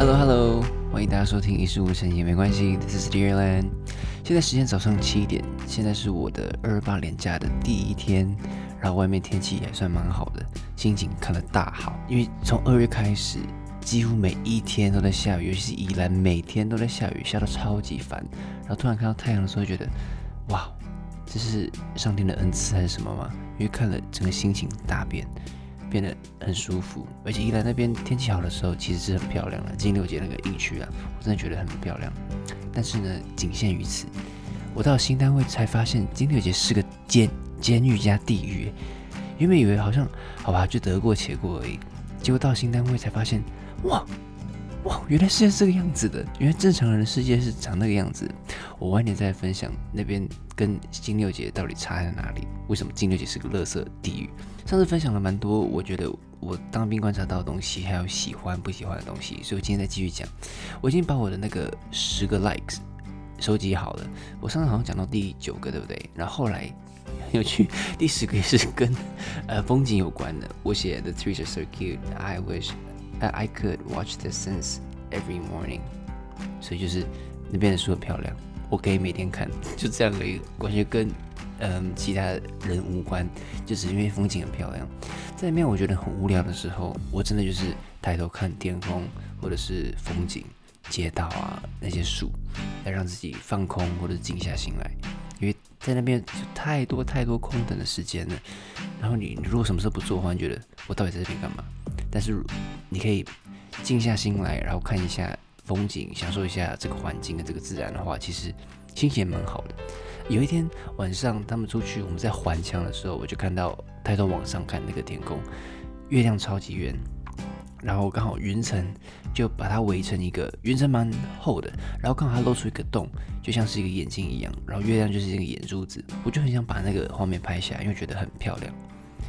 Hello Hello，欢迎大家收听一事无成也没关系，This is Dearland。现在时间早上七点，现在是我的二八连假的第一天，然后外面天气也算蛮好的，心情看了大好。因为从二月开始，几乎每一天都在下雨，尤其是宜兰每天都在下雨，下到超级烦。然后突然看到太阳的时候，觉得哇，这是上天的恩赐还是什么吗？因为看了整个心情大变。变得很舒服，而且宜兰那边天气好的时候，其实是很漂亮的。金六节那个疫区啊，我真的觉得很漂亮。但是呢，仅限于此。我到新单位才发现，金六节是个监监狱加地狱。原本以为好像好吧，就得过且过而已。结果到新单位才发现，哇！哇，原来世界是这个样子的！原来正常人的世界是长那个样子。我晚点再分享那边跟金六姐到底差在哪里？为什么金六姐是个乐色地狱？上次分享了蛮多，我觉得我当兵观察到的东西，还有喜欢不喜欢的东西，所以我今天再继续讲。我已经把我的那个十个 likes 收集好了。我上次好像讲到第九个，对不对？然后后来很有趣，第十个也是跟呃风景有关的。我写 The trees are so cute, I wish. I could watch the suns every morning，所以就是那边的树很漂亮，我可以每天看，就这样而已，完全跟嗯其他人无关，就只是因为风景很漂亮。在那边我觉得很无聊的时候，我真的就是抬头看天空，或者是风景、街道啊那些树，来让自己放空或者静下心来。因为在那边就太多太多空等的时间了，然后你如果什么事不做的话，你觉得我到底在这边干嘛？但是你可以静下心来，然后看一下风景，享受一下这个环境跟这个自然的话，其实心情也蛮好的。有一天晚上，他们出去，我们在环墙的时候，我就看到抬头往上看那个天空，月亮超级圆，然后刚好云层就把它围成一个云层蛮厚的，然后刚好它露出一个洞，就像是一个眼睛一样，然后月亮就是一个眼珠子，我就很想把那个画面拍下来，因为觉得很漂亮。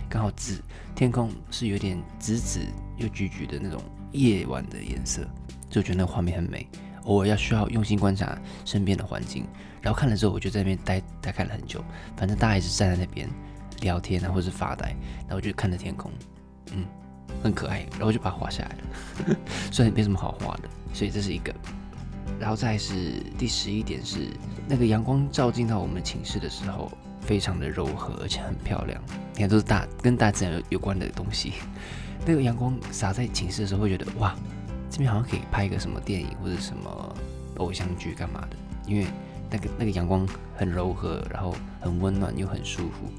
刚好紫天空是有点紫紫又橘橘的那种夜晚的颜色，就觉得那个画面很美。偶尔要需要用心观察身边的环境，然后看了之后，我就在那边待待看了很久。反正大家也是站在那边聊天啊，或者是发呆，然后我就看着天空，嗯，很可爱，然后就把它画下来了。虽然没什么好画的，所以这是一个。然后再是第十一点是那个阳光照进到我们寝室的时候。非常的柔和，而且很漂亮。你看，都是大跟大自然有有关的东西。那个阳光洒在寝室的时候，会觉得哇，这边好像可以拍一个什么电影或者什么偶像剧干嘛的。因为那个那个阳光很柔和，然后很温暖又很舒服。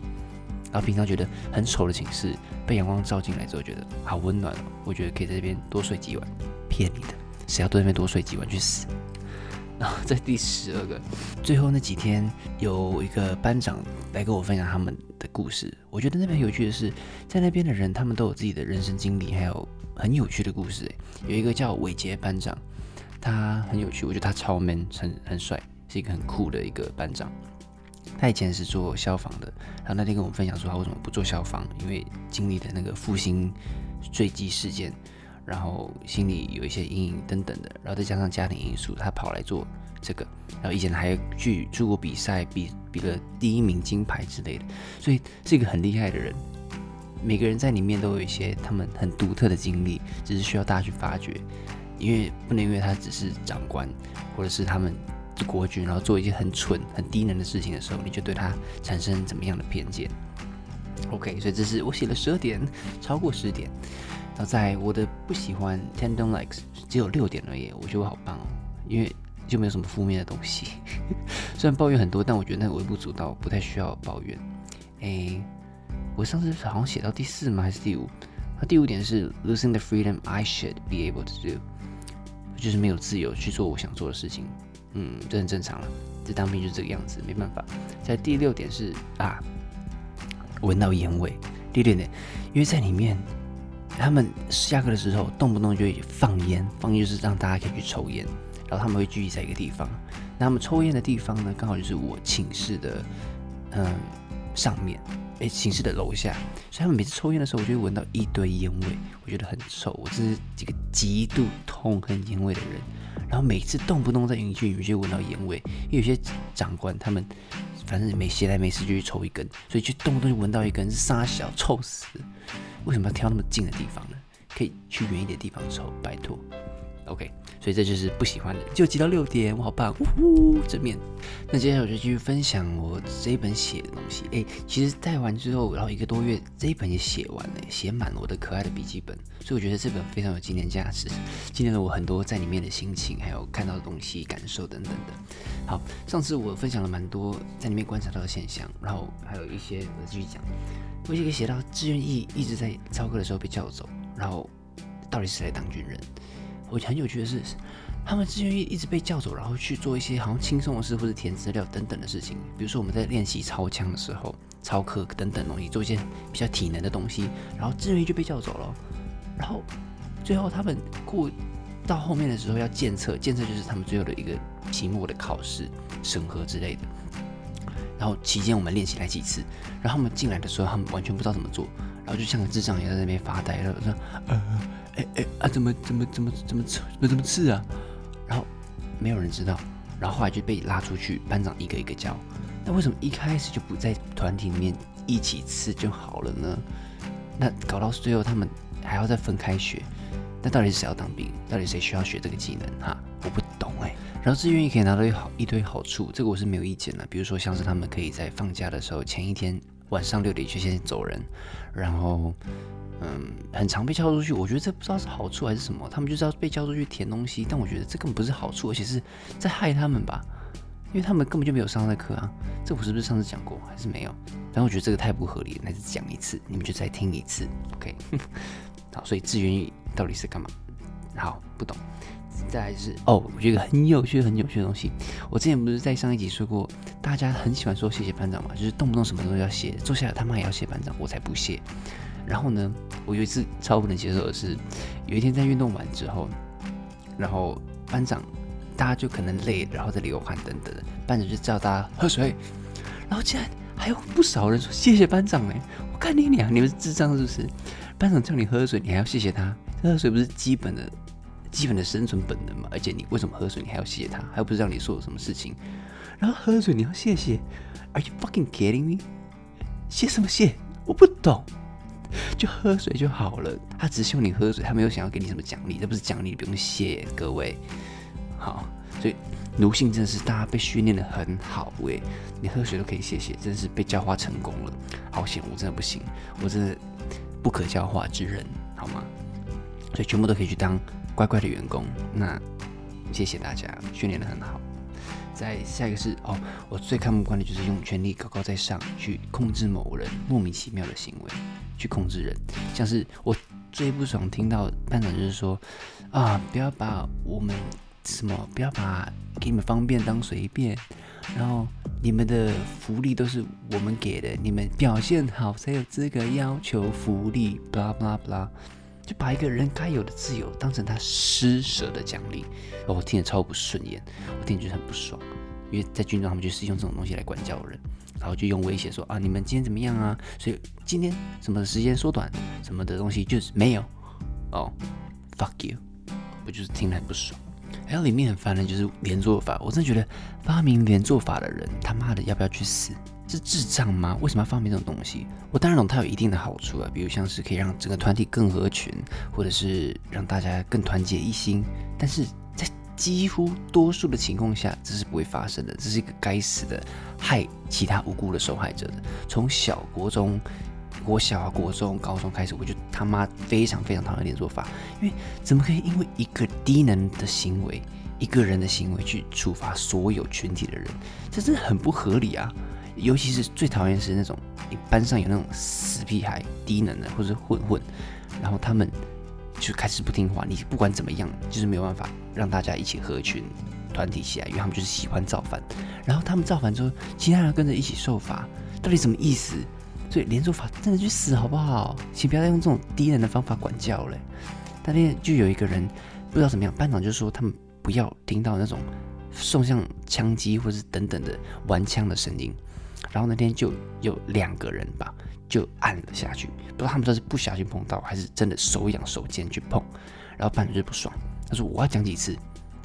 然后平常觉得很丑的寝室，被阳光照进来之后，觉得好温暖哦。我觉得可以在这边多睡几晚。骗你的，谁要在那边多睡几晚去死？然后在第十二个，最后那几天有一个班长来跟我分享他们的故事。我觉得那边有趣的是，在那边的人他们都有自己的人生经历，还有很有趣的故事。有一个叫伟杰班长，他很有趣，我觉得他超 man，很很帅，是一个很酷的一个班长。他以前是做消防的，然后那天跟我们分享说他为什么不做消防，因为经历的那个复兴坠机事件。然后心里有一些阴影等等的，然后再加上家庭因素，他跑来做这个。然后以前还去出国比赛，比比了第一名金牌之类的，所以是一个很厉害的人。每个人在里面都有一些他们很独特的经历，只是需要大家去发掘。因为不能因为他只是长官，或者是他们的国军，然后做一些很蠢、很低能的事情的时候，你就对他产生怎么样的偏见？OK，所以这是我写了十二点，超过十点。然后在我的不喜欢 ten don't likes 只有六点而已，我觉得好棒哦，因为就没有什么负面的东西。虽然抱怨很多，但我觉得那微不足道，不太需要抱怨。哎，我上次好像写到第四吗？还是第五？那第五点是 losing the freedom I should be able to do，就是没有自由去做我想做的事情。嗯，这很正常了，这当兵就是这个样子，没办法。在第六点是啊，闻到烟味。第六点，因为在里面。他们下课的时候，动不动就会放烟，放烟就是让大家可以去抽烟。然后他们会聚集在一个地方，那他们抽烟的地方呢，刚好就是我寝室的，嗯，上面，哎，寝室的楼下。所以他们每次抽烟的时候，我就会闻到一堆烟味，我觉得很臭。我这是这个极度痛恨烟味的人。然后每次动不动在营区里面就闻到烟味，因为有些长官他们反正没闲来没事就去抽一根，所以就动不动就闻到一根是沙小，臭死。为什么要挑那么近的地方呢？可以去远一点的地方抽，拜托。OK，所以这就是不喜欢的，就挤到六点，我好棒，呜呼，正面。那接下来我就继续分享我这一本写的东西。哎，其实带完之后，然后一个多月，这一本也写完了，写满了我的可爱的笔记本。所以我觉得这本非常有纪念价值，纪念了我很多在里面的心情，还有看到的东西、感受等等的。好，上次我分享了蛮多在里面观察到的现象，然后还有一些我继续讲。我就可以写到志愿役一直在操课的时候被叫走，然后到底是来当军人？我很有趣的是，他们志愿一直被叫走，然后去做一些好像轻松的事或者填资料等等的事情。比如说我们在练习操枪的时候，操课等等东西，做一些比较体能的东西，然后志愿就被叫走了。然后最后他们过到后面的时候要检测，检测就是他们最后的一个期末的考试审核之类的。然后期间我们练习来几次，然后他们进来的时候，他们完全不知道怎么做，然后就像个智障一样在那边发呆，然后说：“呃，哎哎啊，怎么怎么怎么怎么刺怎么刺啊？”然后没有人知道，然后后来就被拉出去，班长一个一个教。那为什么一开始就不在团体里面一起刺就好了呢？那搞到最后他们还要再分开学，那到底是谁要当兵？到底谁需要学这个技能？哈，我不懂哎。然后志愿也可以拿到一好一堆好处，这个我是没有意见的。比如说像是他们可以在放假的时候前一天晚上六点就先走人，然后嗯，很常被叫出去。我觉得这不知道是好处还是什么，他们就是要被叫出去填东西。但我觉得这根本不是好处，而且是在害他们吧，因为他们根本就没有上那课啊。这我是不是上次讲过还是没有？但我觉得这个太不合理了，那就讲一次，你们就再听一次，OK？好，所以志愿役到底是干嘛？好，不懂。再来是哦，我觉得很有趣、很有趣的东西。我之前不是在上一集说过，大家很喜欢说谢谢班长嘛，就是动不动什么都要谢，坐下来他妈也要谢班长，我才不谢。然后呢，我有一次超不能接受的是，有一天在运动完之后，然后班长大家就可能累，然后在流汗等等，班长就叫大家喝水，然后竟然还有不少人说谢谢班长哎，我看你俩你们智障是不是？班长叫你喝水，你还要谢谢他？喝水不是基本的？基本的生存本能嘛，而且你为什么喝水，你还要谢谢他，还不是让你做什么事情，然后喝水你要谢谢，Are you fucking kidding me？谢什么谢？我不懂，就喝水就好了。他只希望你喝水，他没有想要给你什么奖励，这不是奖励，不用谢各位。好，所以奴性真的是大家被训练的很好喂，你喝水都可以谢谢，真的是被教化成功了。好险，我真的不行，我真的不可教化之人，好吗？所以全部都可以去当。乖乖的员工，那谢谢大家，训练的很好。再下一个是哦，我最看不惯的就是用权力高高在上去控制某人莫名其妙的行为，去控制人。像是我最不爽听到班长就是说啊，不要把我们什么，不要把给你们方便当随便，然后你们的福利都是我们给的，你们表现好才有资格要求福利，blah blah blah。就把一个人该有的自由当成他施舍的奖励，哦，我听得超不顺眼，我听着就很不爽。因为在军中，他们就是用这种东西来管教人，然后就用威胁说啊，你们今天怎么样啊？所以今天什么时间缩短，什么的东西就是没有哦，fuck you，我就是听得很不爽。还有里面很烦的就是连坐法，我真的觉得发明连坐法的人他妈的要不要去死？是智障吗？为什么要发明这种东西？我当然懂它有一定的好处啊，比如像是可以让整个团体更合群，或者是让大家更团结一心。但是几乎多数的情况下，这是不会发生的。这是一个该死的害其他无辜的受害者的。从小国中、国小啊、国中、高中开始，我就他妈非常非常讨厌连坐法，因为怎么可以因为一个低能的行为、一个人的行为去处罚所有群体的人？这真的很不合理啊！尤其是最讨厌是那种你班上有那种死屁孩、低能的或者混混，然后他们就开始不听话。你不管怎么样，就是没有办法让大家一起合群、团体起来，因为他们就是喜欢造反。然后他们造反之后，其他人跟着一起受罚，到底什么意思？所以连坐法真的去死好不好？请不要再用这种低能的方法管教了。那天就有一个人不知道怎么样，班长就说他们不要听到那种送向枪击或是等等的玩枪的声音。然后那天就有两个人吧，就按了下去，不知道他们这是不小心碰到，还是真的手痒手贱去碰。然后班长就不爽，他说：“我要讲几次？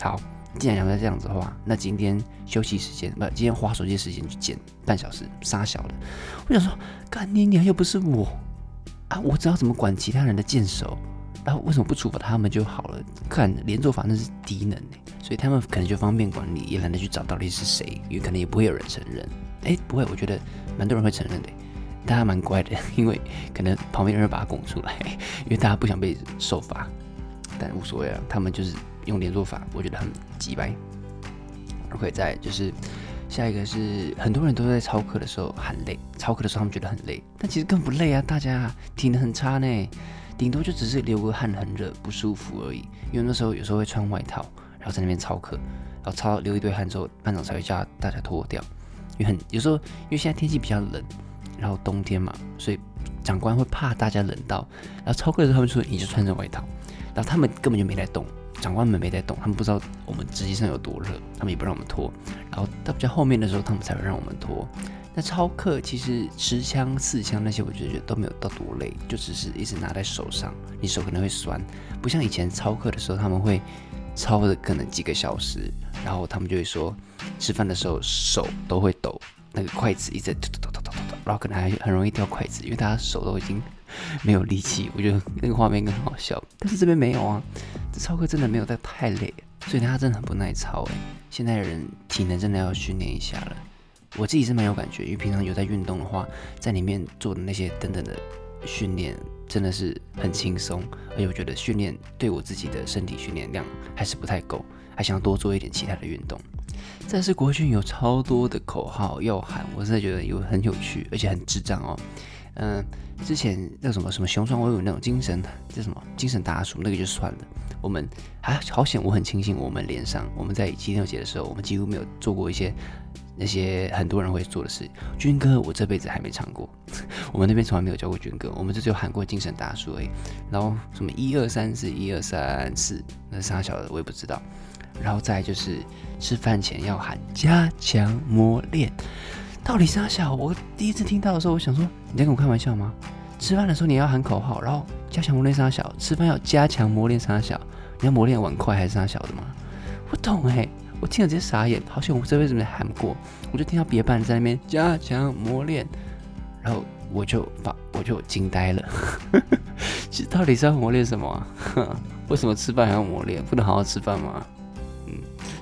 好，既然两个这样子的话，那今天休息时间不，今天花手机时间去减半小时，杀小的。”我想说，干你娘又不是我啊，我知道怎么管其他人的剑手，然后为什么不处罚他们就好了？看连坐法那是低能哎，所以他们可能就方便管理，也懒得去找到底是谁，也可能也不会有人承认。哎，不会，我觉得蛮多人会承认的，大家蛮乖的，因为可能旁边人把他拱出来，因为大家不想被受罚，但无所谓啊，他们就是用连坐法，我觉得很鸡掰。OK，再就是下一个是很多人都在操课的时候喊累，操课的时候他们觉得很累，但其实根本不累啊，大家体能很差呢，顶多就只是流个汗很热不舒服而已。因为那时候有时候会穿外套，然后在那边操课，然后操流一堆汗之后，班长才会叫大家脱掉。因为很有时候因为现在天气比较冷，然后冬天嘛，所以长官会怕大家冷到，然后操课的时候他们说你就穿着外套，然后他们根本就没在动。长官们没在动，他们不知道我们实际上有多热，他们也不让我们脱。然后到比较后面的时候，他们才会让我们脱。那操课其实持枪、刺枪那些，我就觉得都没有到多累，就只是一直拿在手上，你手可能会酸，不像以前操课的时候，他们会超的可能几个小时，然后他们就会说吃饭的时候手都会抖，那个筷子一直抖抖抖抖抖抖，然后可能还很容易掉筷子，因为大家手都已经。没有力气，我觉得那个画面更好笑。但是这边没有啊，这操课真的没有在太累，所以他真的很不耐操哎。现在的人体能真的要训练一下了。我自己是蛮有感觉，因为平常有在运动的话，在里面做的那些等等的训练真的是很轻松，而且我觉得训练对我自己的身体训练量还是不太够，还想要多做一点其他的运动。但是国军有超多的口号要喊，我真的觉得有很有趣，而且很智障哦。嗯，之前那什么什么雄壮威武那种精神叫什么精神大叔，那个就算了。我们还好险，我很庆幸我们连上。我们在七六节的时候，我们几乎没有做过一些那些很多人会做的事。军歌我这辈子还没唱过，我们那边从来没有教过军歌，我们这只有喊过精神大叔已。然后什么一二三四一二三四，那啥小的我也不知道。然后再就是吃饭前要喊加强磨练。到底啥小？我第一次听到的时候，我想说你在跟我开玩笑吗？吃饭的时候你要喊口号，然后加强磨练啥小？吃饭要加强磨练啥小？你要磨练碗筷还是啥小的吗？不懂哎，我听了直接傻眼，好像我这辈子没喊过。我就听到别班在那边加强磨练，然后我就把我就惊呆了。其实到底是要磨练什么？为什么吃饭还要磨练？不能好好吃饭吗？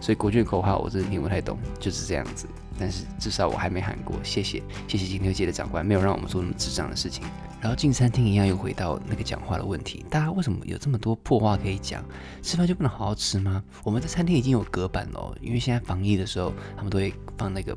所以国军的口号我真的听不太懂，就是这样子。但是至少我还没喊过，谢谢谢谢金牛界的长官，没有让我们做那么智障的事情。然后进餐厅一样又回到那个讲话的问题，大家为什么有这么多破话可以讲？吃饭就不能好好吃吗？我们在餐厅已经有隔板了，因为现在防疫的时候，他们都会放那个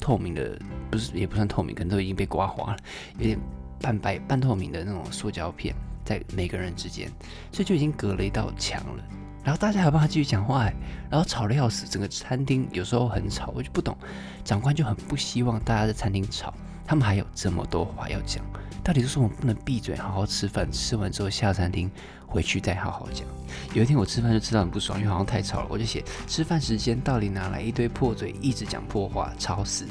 透明的，不是也不算透明，可能都已经被刮花了，有点半白半透明的那种塑胶片在每个人之间，所以就已经隔了一道墙了。然后大家还帮他继续讲话，然后吵得要死，整个餐厅有时候很吵，我就不懂，长官就很不希望大家在餐厅吵，他们还有这么多话要讲，到底是说我们不能闭嘴好好吃饭，吃完之后下餐厅回去再好好讲。有一天我吃饭就吃到很不爽，因为好像太吵了，我就写吃饭时间到底哪来一堆破嘴，一直讲破话，吵死，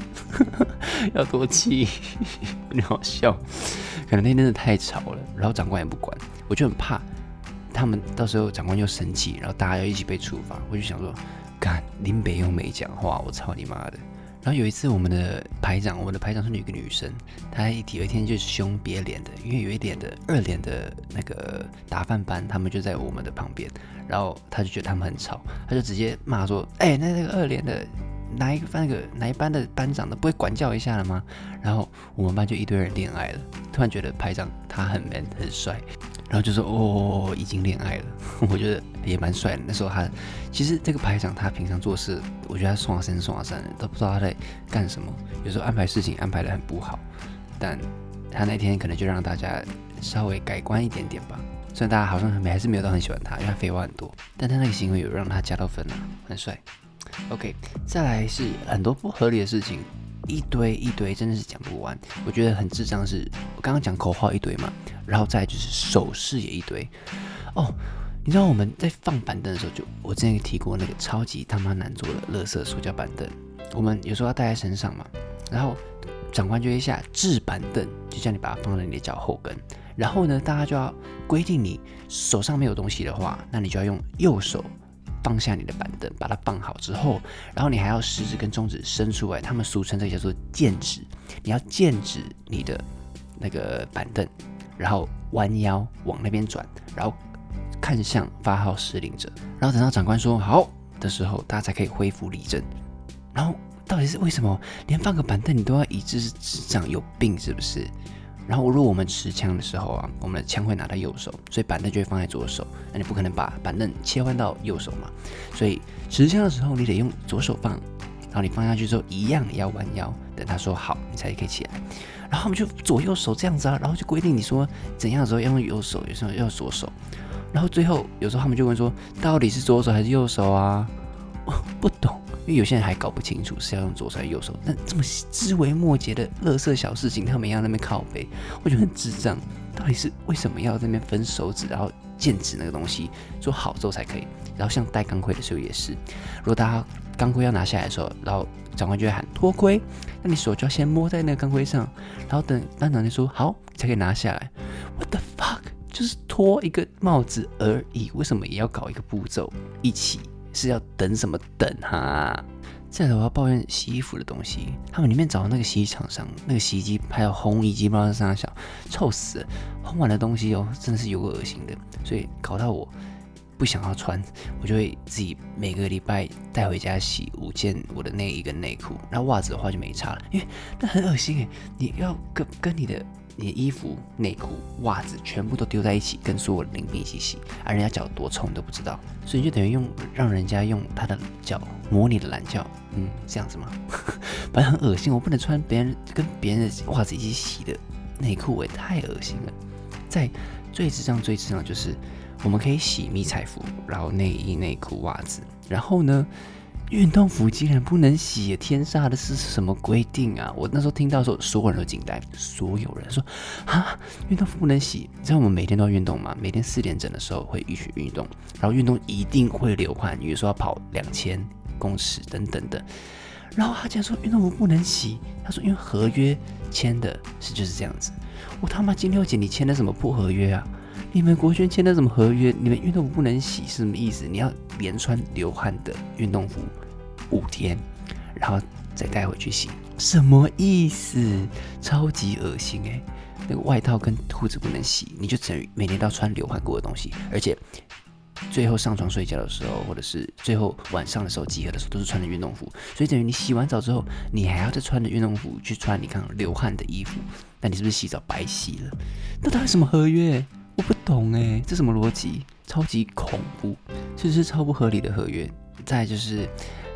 要多气，你好笑，可能那天真的太吵了，然后长官也不管，我就很怕。他们到时候长官又生气，然后大家要一起被处罚。我就想说，干林北又没讲话，我操你妈的！然后有一次，我们的排长，我们的排长是一个女生，她一有一天就是凶别脸的，因为有一点的二脸的那个打饭班，他们就在我们的旁边，然后他就觉得他们很吵，他就直接骂说：“哎，那那个二脸的。”哪一个那个哪一班的班长的不会管教一下了吗？然后我们班就一堆人恋爱了，突然觉得排长他很 man 很帅，然后就说哦已经恋爱了，我觉得也蛮帅的。那时候他其实这个排长他平常做事，我觉得他送啊三送啊三都不知道他在干什么，有时候安排事情安排的很不好，但他那天可能就让大家稍微改观一点点吧。虽然大家好像没还是没有到很喜欢他，因为他废话很多，但他那个行为有让他加到分啊，很帅。OK，再来是很多不合理的事情，一堆一堆，真的是讲不完。我觉得很智障是，我刚刚讲口号一堆嘛，然后再就是手势也一堆。哦，你知道我们在放板凳的时候，就我之前提过那个超级他妈难做的乐色塑胶板凳，我们有时候要带在身上嘛，然后长官就一下制板凳，就叫你把它放在你的脚后跟，然后呢，大家就要规定你手上没有东西的话，那你就要用右手。放下你的板凳，把它放好之后，然后你还要食指跟中指伸出来，他们俗称这叫做剑指。你要剑指你的那个板凳，然后弯腰往那边转，然后看向发号施令者，然后等到长官说好的时候，大家才可以恢复立正。然后到底是为什么连放个板凳你都要一致是智障有病是不是？然后如果我们持枪的时候啊，我们的枪会拿到右手，所以板凳就会放在左手。那你不可能把板凳切换到右手嘛？所以持枪的时候你得用左手放，然后你放下去之后一样也要弯腰，等他说好你才可以起来。然后我们就左右手这样子啊，然后就规定你说怎样的时候要用右手，有时候要左手。然后最后有时候他们就问说到底是左手还是右手啊？我 不懂。因为有些人还搞不清楚是要用左手还是右手，那这么枝微末节的乐色小事情，他们要那边靠背，我觉得很智障。到底是为什么要在那边分手指，然后剑指那个东西做好之后才可以？然后像戴钢盔的时候也是，如果大家钢盔要拿下来的时候，然后长官就会喊脱盔，那你手就要先摸在那个钢盔上，然后等班长就说好才可以拿下来。What the fuck？就是脱一个帽子而已，为什么也要搞一个步骤一起？是要等什么等哈？再来我要抱怨洗衣服的东西，他们里面找的那个洗衣厂商，那个洗衣机还有烘衣机，不知道是啥小，臭死了！烘完的东西哦，真的是有个恶心的，所以搞到我不想要穿，我就会自己每个礼拜带回家洗五件我的内衣跟内裤，然后袜子的话就没差了，因为那很恶心诶，你要跟跟你的。你的衣服、内裤、袜子全部都丢在一起，跟所有的零品一起洗，而人家脚多臭你都不知道，所以你就等于用让人家用他的脚磨你的懒觉，嗯，这样子吗？反正很恶心，我不能穿别人跟别人的袜子一起洗的内裤，也太恶心了。在最智障、最智障就是我们可以洗迷彩服，然后内衣、内裤、袜子，然后呢？运动服竟然不能洗，天杀的是什么规定啊？我那时候听到时候，所有人都惊呆，所有人说啊，运动服不能洗。你知道我们每天都要运动吗？每天四点整的时候会一起运动，然后运动一定会流汗，比如说要跑两千公尺等等的。然后他竟然说运动服不能洗，他说因为合约签的是就是这样子。我他妈金六姐，你签的什么破合约啊？你们国轩签的什么合约？你们运动服不能洗是什么意思？你要连穿流汗的运动服五天，然后再带回去洗，什么意思？超级恶心诶。那个外套跟裤子不能洗，你就等于每天都要穿流汗过的东西，而且最后上床睡觉的时候，或者是最后晚上的时候集合的时候，都是穿的运动服，所以等于你洗完澡之后，你还要再穿着运动服去穿你看流汗的衣服，那你是不是洗澡白洗了？那到底什么合约？我不懂哎，这什么逻辑？超级恐怖，这是超不合理的合约。再就是，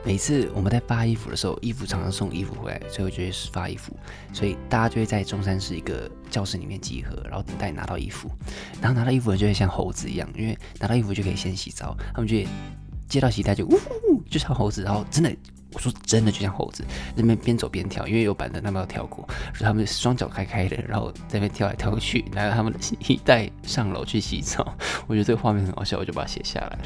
每次我们在发衣服的时候，衣服常常送衣服回来，最后就会是发衣服，所以大家就会在中山市一个教室里面集合，然后等待拿到衣服。然后拿到衣服就会像猴子一样，因为拿到衣服就可以先洗澡，他们就接到洗袋就呜呼，就像猴子，然后真的。我说真的，就像猴子那边边走边跳，因为有板凳，他们要跳过，所以他们双脚开开的，然后在那边跳来跳去，拿着他们的洗衣袋上楼去洗澡。我觉得这个画面很好笑，我就把它写下来了，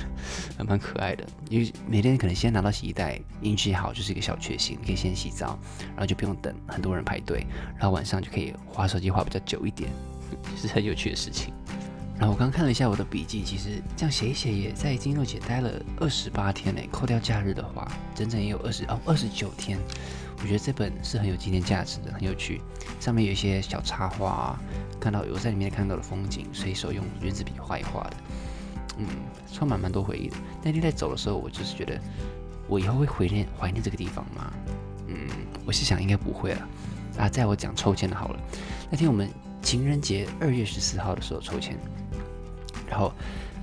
还蛮可爱的。因为每天可能先拿到洗衣袋，运气好就是一个小确幸，可以先洗澡，然后就不用等很多人排队，然后晚上就可以划手机划比较久一点，是很有趣的事情。然后我刚看了一下我的笔记，其实这样写一写，也在金肉姐待了二十八天嘞。扣掉假日的话，整整也有二十哦二十九天。我觉得这本是很有纪念价值的，很有趣。上面有一些小插画，看到有在里面看到的风景，随手用圆珠笔画一画的，嗯，充满蛮多回忆的。那天在走的时候，我就是觉得，我以后会怀念怀念这个地方吗？嗯，我是想应该不会了。啊，在我讲抽签的好了。那天我们情人节二月十四号的时候抽签。然后，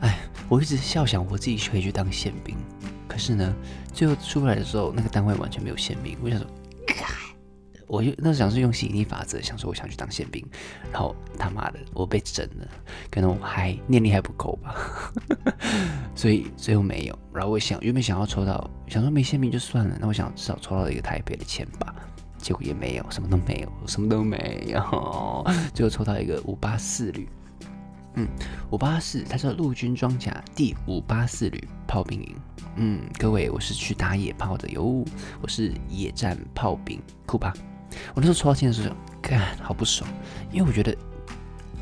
哎，我一直笑想我自己可以去当宪兵，可是呢，最后出来的时候，那个单位完全没有宪兵。我想说，我就那时候想是用吸引力法则，想说我想去当宪兵，然后他妈的我被整了，可能我还念力还不够吧，所以最后没有。然后我想原本想要抽到，想说没宪兵就算了，那我想至少抽到一个台北的签吧，结果也没有，什么都没有，什么都没有，最后抽到一个五八四旅。嗯，五八四，它叫陆军装甲第五八四旅炮兵营。嗯，各位，我是去打野炮的哟，我是野战炮兵，酷吧？我那时候抽到签的时候，看好不爽，因为我觉得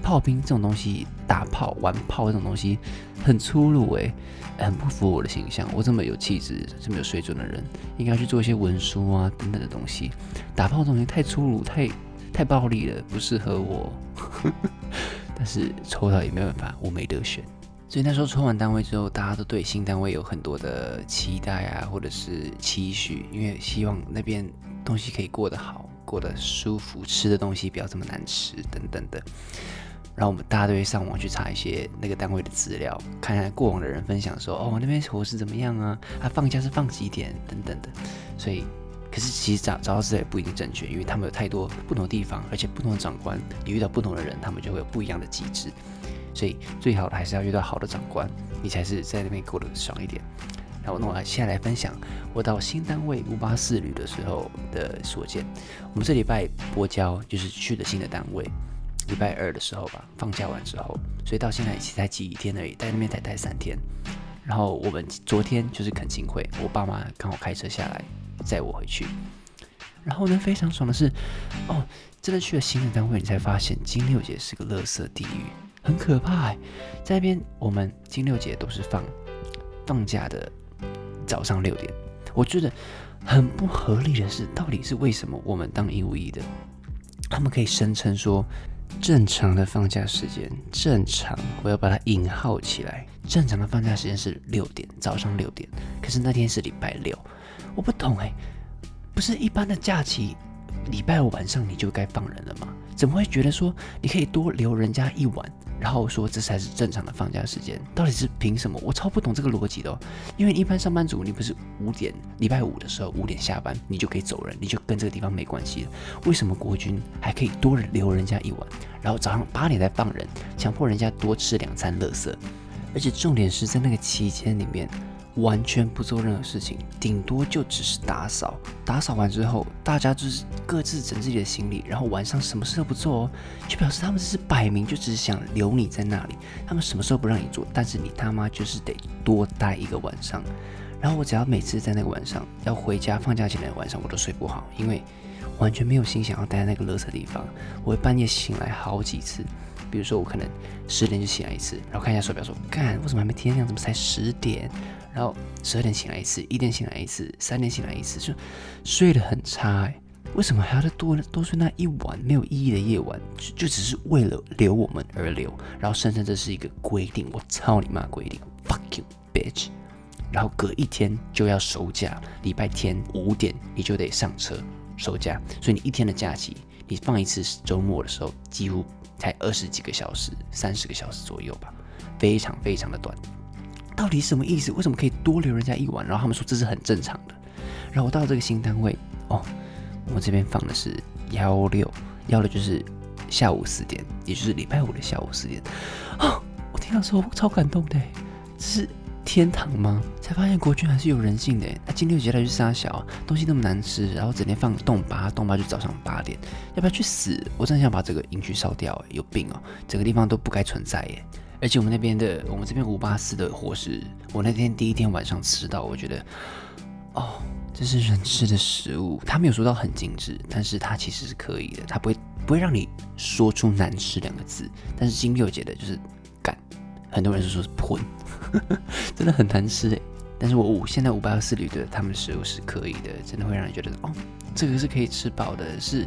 炮兵这种东西，打炮玩炮这种东西很粗鲁诶，很不符合我的形象。我这么有气质、这么有水准的人，应该去做一些文书啊等等的东西。打炮这种东西太粗鲁、太太暴力了，不适合我。但是抽到也没办法，我没得选，所以那时候抽完单位之后，大家都对新单位有很多的期待啊，或者是期许，因为希望那边东西可以过得好，过得舒服，吃的东西不要这么难吃等等的。然后我们大家都会上网去查一些那个单位的资料，看看过往的人分享说，哦，那边伙食怎么样啊？啊，放假是放几点等等的。所以，可是其实找找到资料也不一定正确，因为他们有太多不同的地方，而且不同的长官，你遇到不同的人，他们就会有不一样的机制。所以最好的还是要遇到好的长官，你才是在那边过得爽一点。然后，那我现在来分享我到新单位五八四旅的时候的所见。我们这礼拜播交就是去了新的单位。礼拜二的时候吧，放假完之后，所以到现在才几天而已，在那边才待三天。然后我们昨天就是恳亲会，我爸妈刚好开车下来载我回去。然后呢，非常爽的是，哦，真的去了新的单位，你才发现金六姐是个垃圾地狱，很可怕。在那边我们金六姐都是放放假的早上六点，我觉得很不合理的是，到底是为什么我们当义务役的，他们可以声称说。正常的放假时间，正常，我要把它引号起来。正常的放假时间是六点，早上六点。可是那天是礼拜六，我不懂哎，不是一般的假期，礼拜五晚上你就该放人了吗？怎么会觉得说你可以多留人家一晚？然后说这才是正常的放假时间，到底是凭什么？我超不懂这个逻辑的。哦因为一般上班族，你不是五点礼拜五的时候五点下班，你就可以走人，你就跟这个地方没关系了。为什么国军还可以多留人家一晚，然后早上八点再放人，强迫人家多吃两餐乐色？而且重点是在那个期间里面。完全不做任何事情，顶多就只是打扫。打扫完之后，大家就是各自整自己的行李，然后晚上什么事都不做哦，就表示他们这是摆明就只是想留你在那里。他们什么时候不让你做，但是你他妈就是得多待一个晚上。然后我只要每次在那个晚上要回家放假前的晚上，我都睡不好，因为完全没有心想要待在那个垃圾地方。我会半夜醒来好几次，比如说我可能十点就醒来一次，然后看一下手表说，干，为什么还没天亮？怎么才十点？然后十二点醒来一次，一点醒来一次，三点醒来一次，就睡得很差。为什么还要再多多睡那一晚没有意义的夜晚？就就只是为了留我们而留，然后声称这是一个规定。我操你妈规定，fuck you bitch！然后隔一天就要收假，礼拜天五点你就得上车收假，所以你一天的假期，你放一次周末的时候，几乎才二十几个小时，三十个小时左右吧，非常非常的短。到底什么意思？为什么可以多留人家一晚？然后他们说这是很正常的。然后我到这个新单位，哦，我这边放的是幺六，幺六就是下午四点，也就是礼拜五的下午四点。啊，我听到时候超感动的，只是天堂吗？才发现国军还是有人性的。那金六节他去杀小，东西那么难吃，然后整天放冻八，冻八就早上八点，要不要去死？我真的想把这个营区烧掉，有病哦！整个地方都不该存在耶。而且我们那边的，我们这边五八四的伙食，我那天第一天晚上吃到，我觉得，哦，这是人吃的食物。他没有说到很精致，但是它其实是可以的，它不会不会让你说出难吃两个字。但是金六姐的就是干，很多人是说是喷，真的很难吃诶。但是我五现在五八四旅的他们食物是可以的，真的会让人觉得哦，这个是可以吃饱的，是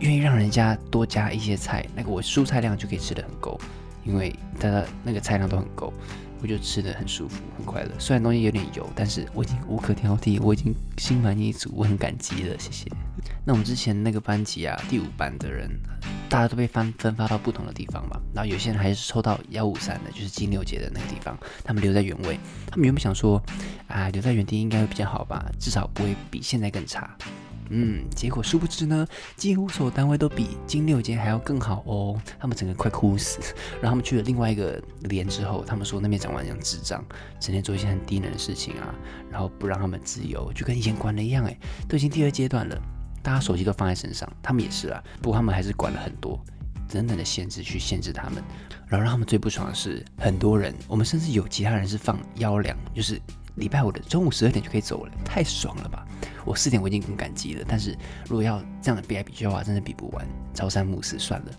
愿意让人家多加一些菜，那个我蔬菜量就可以吃的很够。因为它的那个菜量都很够，我就吃的很舒服，很快乐。虽然东西有点油，但是我已经无可挑剔，我已经心满意足，我很感激了，谢谢。那我们之前那个班级啊，第五班的人，大家都被分分发到不同的地方嘛，然后有些人还是抽到幺五三的，就是金六节的那个地方，他们留在原位。他们原本想说，啊，留在原地应该会比较好吧，至少不会比现在更差。嗯，结果殊不知呢，几乎所有单位都比金六节还要更好哦。他们整个快哭死。然后他们去了另外一个连之后，他们说那边长官像智障，整天做一些很低能的事情啊，然后不让他们自由，就跟以前管的一样哎。都已经第二阶段了，大家手机都放在身上，他们也是啊。不过他们还是管了很多，等等的限制去限制他们。然后让他们最不爽的是，很多人，我们甚至有其他人是放幺两，就是礼拜五的中午十二点就可以走了，太爽了吧。我四点我已经很感激了，但是如果要这样的比来比去的话，真的比不完。朝三暮四算了，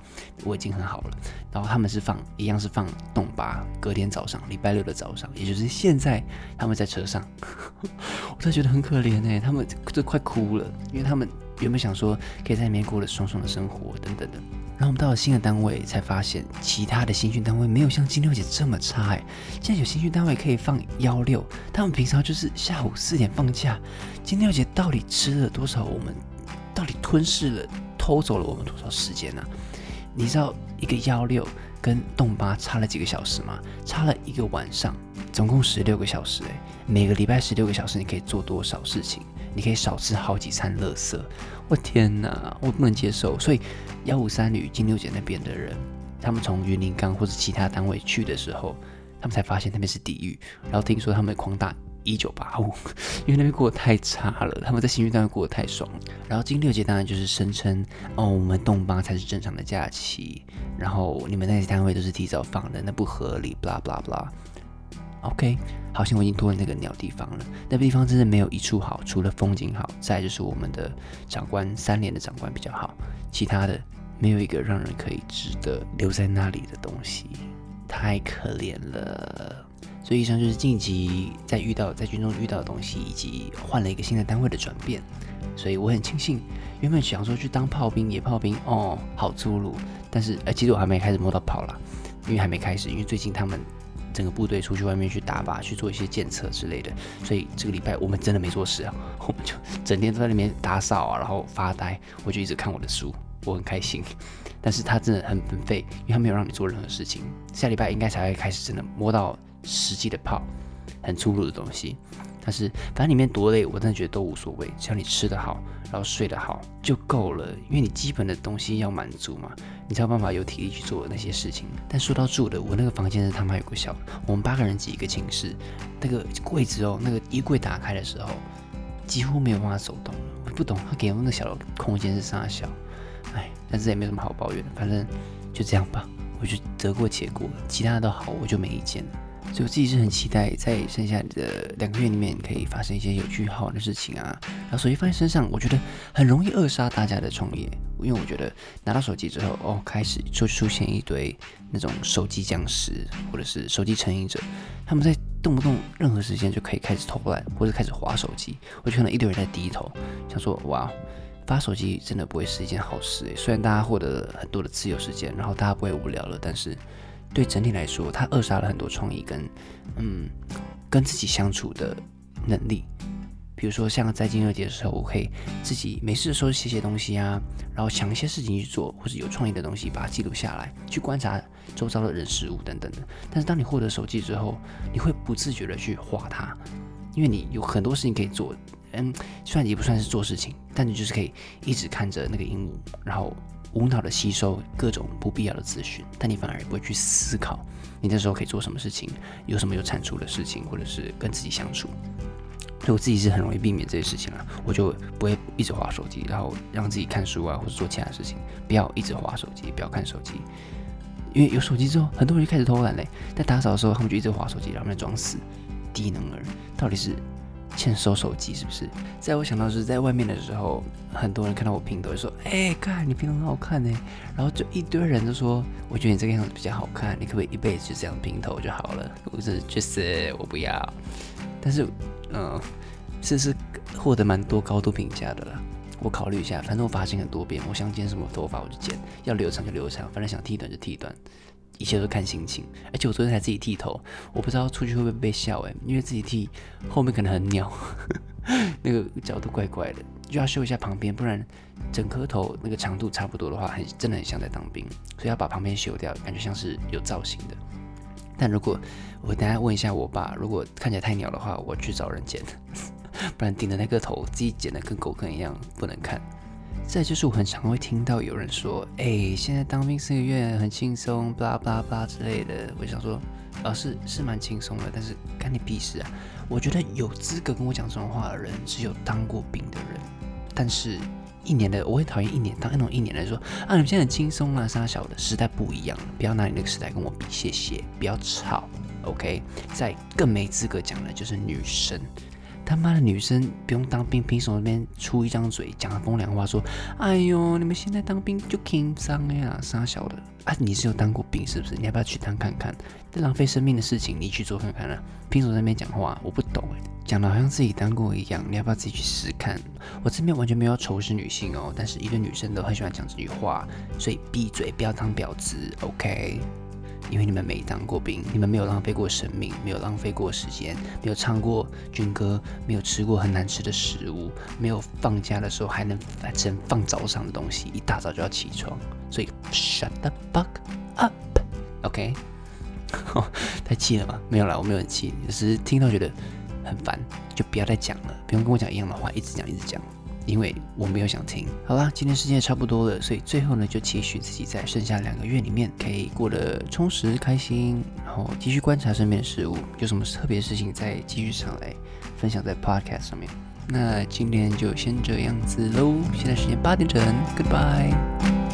我已经很好了。然后他们是放一样是放动八，隔天早上礼拜六的早上，也就是现在他们在车上，我都觉得很可怜哎，他们都快哭了，因为他们原本想说可以在那边过了爽爽的生活等等的，然后我们到了新的单位，才发现其他的新训单位没有像金六姐这么差哎。现在有新训单位可以放幺六，他们平常就是下午四点放假。金六姐到底吃了多少？我们到底吞噬了、偷走了我们多少时间呢？你知道一个幺六跟洞八差了几个小时吗？差了一个晚上，总共十六个小时哎。每个礼拜十六个小时，你可以做多少事情？你可以少吃好几餐垃圾。我天哪，我不能接受。所以幺五三旅金六姐那边的人，他们从云林岗或者其他单位去的时候，他们才发现那边是地狱。然后听说他们狂打一九八五，因为那边过得太差了。他们在新训单位过得太爽。然后金六姐当然就是声称哦，我们洞八才是正常的假期，然后你们那些单位都是提早放的，那不合理。blah blah blah。OK，好像我已经多了那个鸟地方了。那个地方真的没有一处好，除了风景好，再就是我们的长官三连的长官比较好，其他的没有一个让人可以值得留在那里的东西，太可怜了。所以以上就是晋级在遇到在军中遇到的东西，以及换了一个新的单位的转变。所以我很庆幸，原本想说去当炮兵、野炮兵，哦，好粗鲁。但是，呃，其实我还没开始摸到炮了，因为还没开始，因为最近他们。整个部队出去外面去打靶，去做一些检测之类的，所以这个礼拜我们真的没做事啊，我们就整天都在里面打扫啊，然后发呆，我就一直看我的书，我很开心。但是他真的很很废，因为他没有让你做任何事情。下礼拜应该才会开始真的摸到实际的炮，很粗鲁的东西。但是反正里面多累，我真的觉得都无所谓，只要你吃得好，然后睡得好就够了。因为你基本的东西要满足嘛，你才有办法有体力去做那些事情。但说到住的，我那个房间是他妈有个小，我们八个人挤一个寝室，那个柜子哦，那个衣柜打开的时候几乎没有办法走动了。我不懂他给我那小的空间是啥小，哎，但是也没什么好抱怨，反正就这样吧，我就得过且过，其他的都好，我就没意见了。所以我自己是很期待，在剩下的两个月里面可以发生一些有趣好玩的事情啊。然后手机放在身上，我觉得很容易扼杀大家的创业，因为我觉得拿到手机之后，哦，开始就出现一堆那种手机僵尸或者是手机成瘾者，他们在动不动任何时间就可以开始偷懒或者开始划手机。我就看到一堆人在低头，想说哇，发手机真的不会是一件好事诶。虽然大家获得了很多的自由时间，然后大家不会无聊了，但是。对整体来说，他扼杀了很多创意跟，嗯，跟自己相处的能力。比如说，像在金二节的时候，我可以自己没事的时候写写东西啊，然后想一些事情去做，或者有创意的东西把它记录下来，去观察周遭的人事物等等的。但是，当你获得手机之后，你会不自觉的去画它，因为你有很多事情可以做。嗯，虽然也不算是做事情，但你就是可以一直看着那个鹦鹉，然后。无脑的吸收各种不必要的资讯，但你反而不会去思考，你这时候可以做什么事情，有什么有产出的事情，或者是跟自己相处。所以我自己是很容易避免这些事情啊，我就不会一直划手机，然后让自己看书啊，或者做其他事情，不要一直划手机，不要看手机。因为有手机之后，很多人就开始偷懒嘞，在打扫的时候，他们就一直划手机，然后在装死，低能儿，到底是？欠收手机是不是？在我想到是在外面的时候，很多人看到我平头就说：“哎，看你平头很好看呢。”然后就一堆人都说：“我觉得你这个样子比较好看，你可不可以一辈子就这样平头就好了？”我是就是我不要。但是，嗯，这是获得蛮多高度评价的了。我考虑一下，反正我发型很多变，我想剪什么头发我就剪，要留长就留长，反正想剃短就剃短。一切都看心情，而且我昨天才自己剃头，我不知道出去会不会被笑诶，因为自己剃后面可能很鸟，那个角度怪怪的，就要修一下旁边，不然整颗头那个长度差不多的话，很真的很像在当兵，所以要把旁边修掉，感觉像是有造型的。但如果我等下问一下我爸，如果看起来太鸟的话，我去找人剪，不然顶的那个头自己剪的跟狗啃一样，不能看。再就是我很常会听到有人说，哎，现在当兵四个月很轻松，巴拉巴拉巴拉之类的。我想说，啊，是是蛮轻松的，但是干你屁事啊！我觉得有资格跟我讲这种话的人，只有当过兵的人。但是一年的，我会讨厌一年当那种一年的说，啊，你们现在很轻松啊，啥小的时代不一样了，不要拿你那个时代跟我比，谢谢，不要吵，OK。再更没资格讲的就是女生。他妈的女生不用当兵，凭什么那边出一张嘴讲风凉话，说哎呦，你们现在当兵就轻伤呀，傻小的啊！你是有当过兵是不是？你要不要去当看看？这浪费生命的事情，你去做看看啊！凭什么在那边讲话？我不懂哎，讲的好像自己当过一样，你要不要自己去试试看？我这边完全没有仇视女性哦，但是一个女生都很喜欢讲这句话，所以闭嘴，不要当婊子，OK？因为你们没当过兵，你们没有浪费过生命，没有浪费过时间，没有唱过军歌，没有吃过很难吃的食物，没有放假的时候还能反正放早上的东西，一大早就要起床，所以 shut the fuck up，OK？太气了吗？没有啦，我没有很气，只是听到觉得很烦，就不要再讲了，不用跟我讲一样的话，一直讲一直讲。因为我没有想听。好啦，今天时间也差不多了，所以最后呢，就期许自己在剩下两个月里面可以过得充实开心，然后继续观察身边的事物，有什么特别事情再继续上来分享在 podcast 上面。那今天就先这样子喽，现在时间八点整，Goodbye。